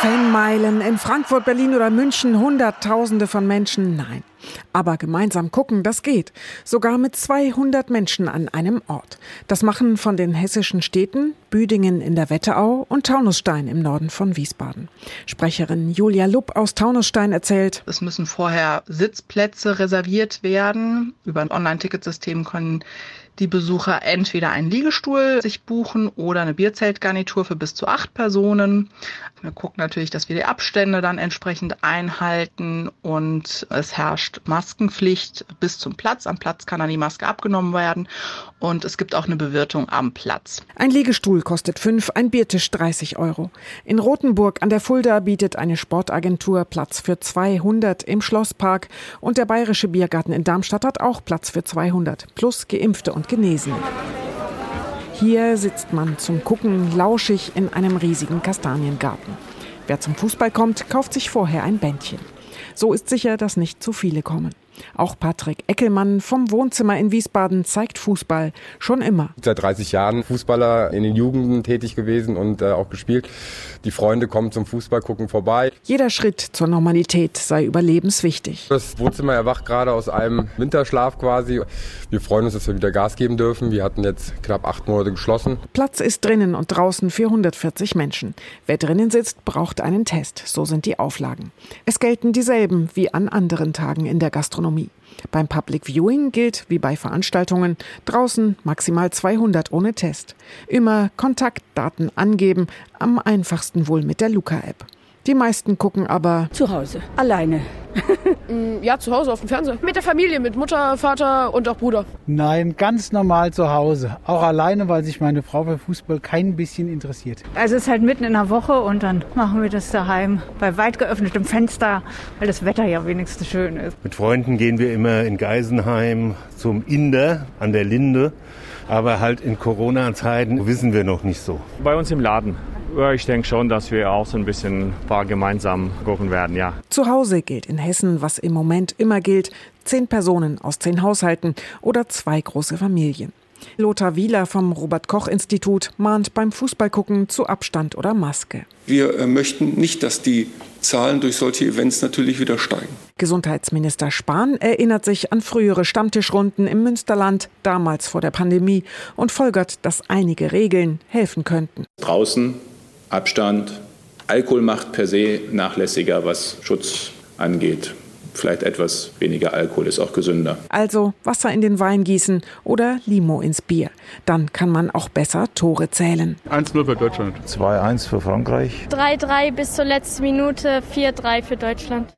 Fanmeilen in Frankfurt, Berlin oder München, Hunderttausende von Menschen, nein. Aber gemeinsam gucken, das geht. Sogar mit 200 Menschen an einem Ort. Das machen von den hessischen Städten Büdingen in der Wetterau und Taunusstein im Norden von Wiesbaden. Sprecherin Julia Lupp aus Taunusstein erzählt, es müssen vorher Sitzplätze reserviert werden. Über ein Online-Ticketsystem können die Besucher entweder einen Liegestuhl sich buchen oder eine Bierzeltgarnitur für bis zu acht Personen. Wir gucken natürlich, dass wir die Abstände dann entsprechend einhalten und es herrscht Maskenpflicht bis zum Platz. Am Platz kann dann die Maske abgenommen werden und es gibt auch eine Bewirtung am Platz. Ein Liegestuhl kostet fünf, ein Biertisch 30 Euro. In Rothenburg an der Fulda bietet eine Sportagentur Platz für 200 im Schlosspark und der Bayerische Biergarten in Darmstadt hat auch Platz für 200 plus Geimpfte und Genesen. Hier sitzt man zum Gucken lauschig in einem riesigen Kastaniengarten. Wer zum Fußball kommt, kauft sich vorher ein Bändchen. So ist sicher, dass nicht zu viele kommen. Auch Patrick Eckelmann vom Wohnzimmer in Wiesbaden zeigt Fußball schon immer. Seit 30 Jahren Fußballer in den Jugenden tätig gewesen und äh, auch gespielt. Die Freunde kommen zum Fußball, gucken vorbei. Jeder Schritt zur Normalität sei überlebenswichtig. Das Wohnzimmer erwacht gerade aus einem Winterschlaf quasi. Wir freuen uns, dass wir wieder Gas geben dürfen. Wir hatten jetzt knapp acht Monate geschlossen. Platz ist drinnen und draußen für 140 Menschen. Wer drinnen sitzt, braucht einen Test. So sind die Auflagen. Es gelten dieselben wie an anderen Tagen in der Gastronomie. Gastronomie. Beim Public Viewing gilt, wie bei Veranstaltungen, draußen maximal 200 ohne Test. Immer Kontaktdaten angeben, am einfachsten wohl mit der Luca-App. Die meisten gucken aber zu Hause, alleine. Mm, ja, zu Hause auf dem Fernseher. Mit der Familie, mit Mutter, Vater und auch Bruder. Nein, ganz normal zu Hause. Auch alleine, weil sich meine Frau für Fußball kein bisschen interessiert. Also es ist halt mitten in der Woche und dann machen wir das daheim bei weit geöffnetem Fenster, weil das Wetter ja wenigstens schön ist. Mit Freunden gehen wir immer in Geisenheim zum Inder an der Linde. Aber halt in Corona-Zeiten wissen wir noch nicht so. Bei uns im Laden. Ich denke schon, dass wir auch so ein bisschen ein paar gemeinsam gucken werden, ja. Zu Hause gilt in Hessen, was im Moment immer gilt, zehn Personen aus zehn Haushalten oder zwei große Familien. Lothar Wieler vom Robert-Koch-Institut mahnt beim Fußballgucken zu Abstand oder Maske. Wir äh, möchten nicht, dass die Zahlen durch solche Events natürlich wieder steigen. Gesundheitsminister Spahn erinnert sich an frühere Stammtischrunden im Münsterland, damals vor der Pandemie, und folgert, dass einige Regeln helfen könnten. Draußen Abstand, Alkohol macht per se nachlässiger, was Schutz angeht vielleicht etwas weniger Alkohol ist auch gesünder. Also Wasser in den Wein gießen oder Limo ins Bier. Dann kann man auch besser Tore zählen. 1-0 für Deutschland. 2-1 für Frankreich. 3-3 bis zur letzten Minute, 4-3 für Deutschland.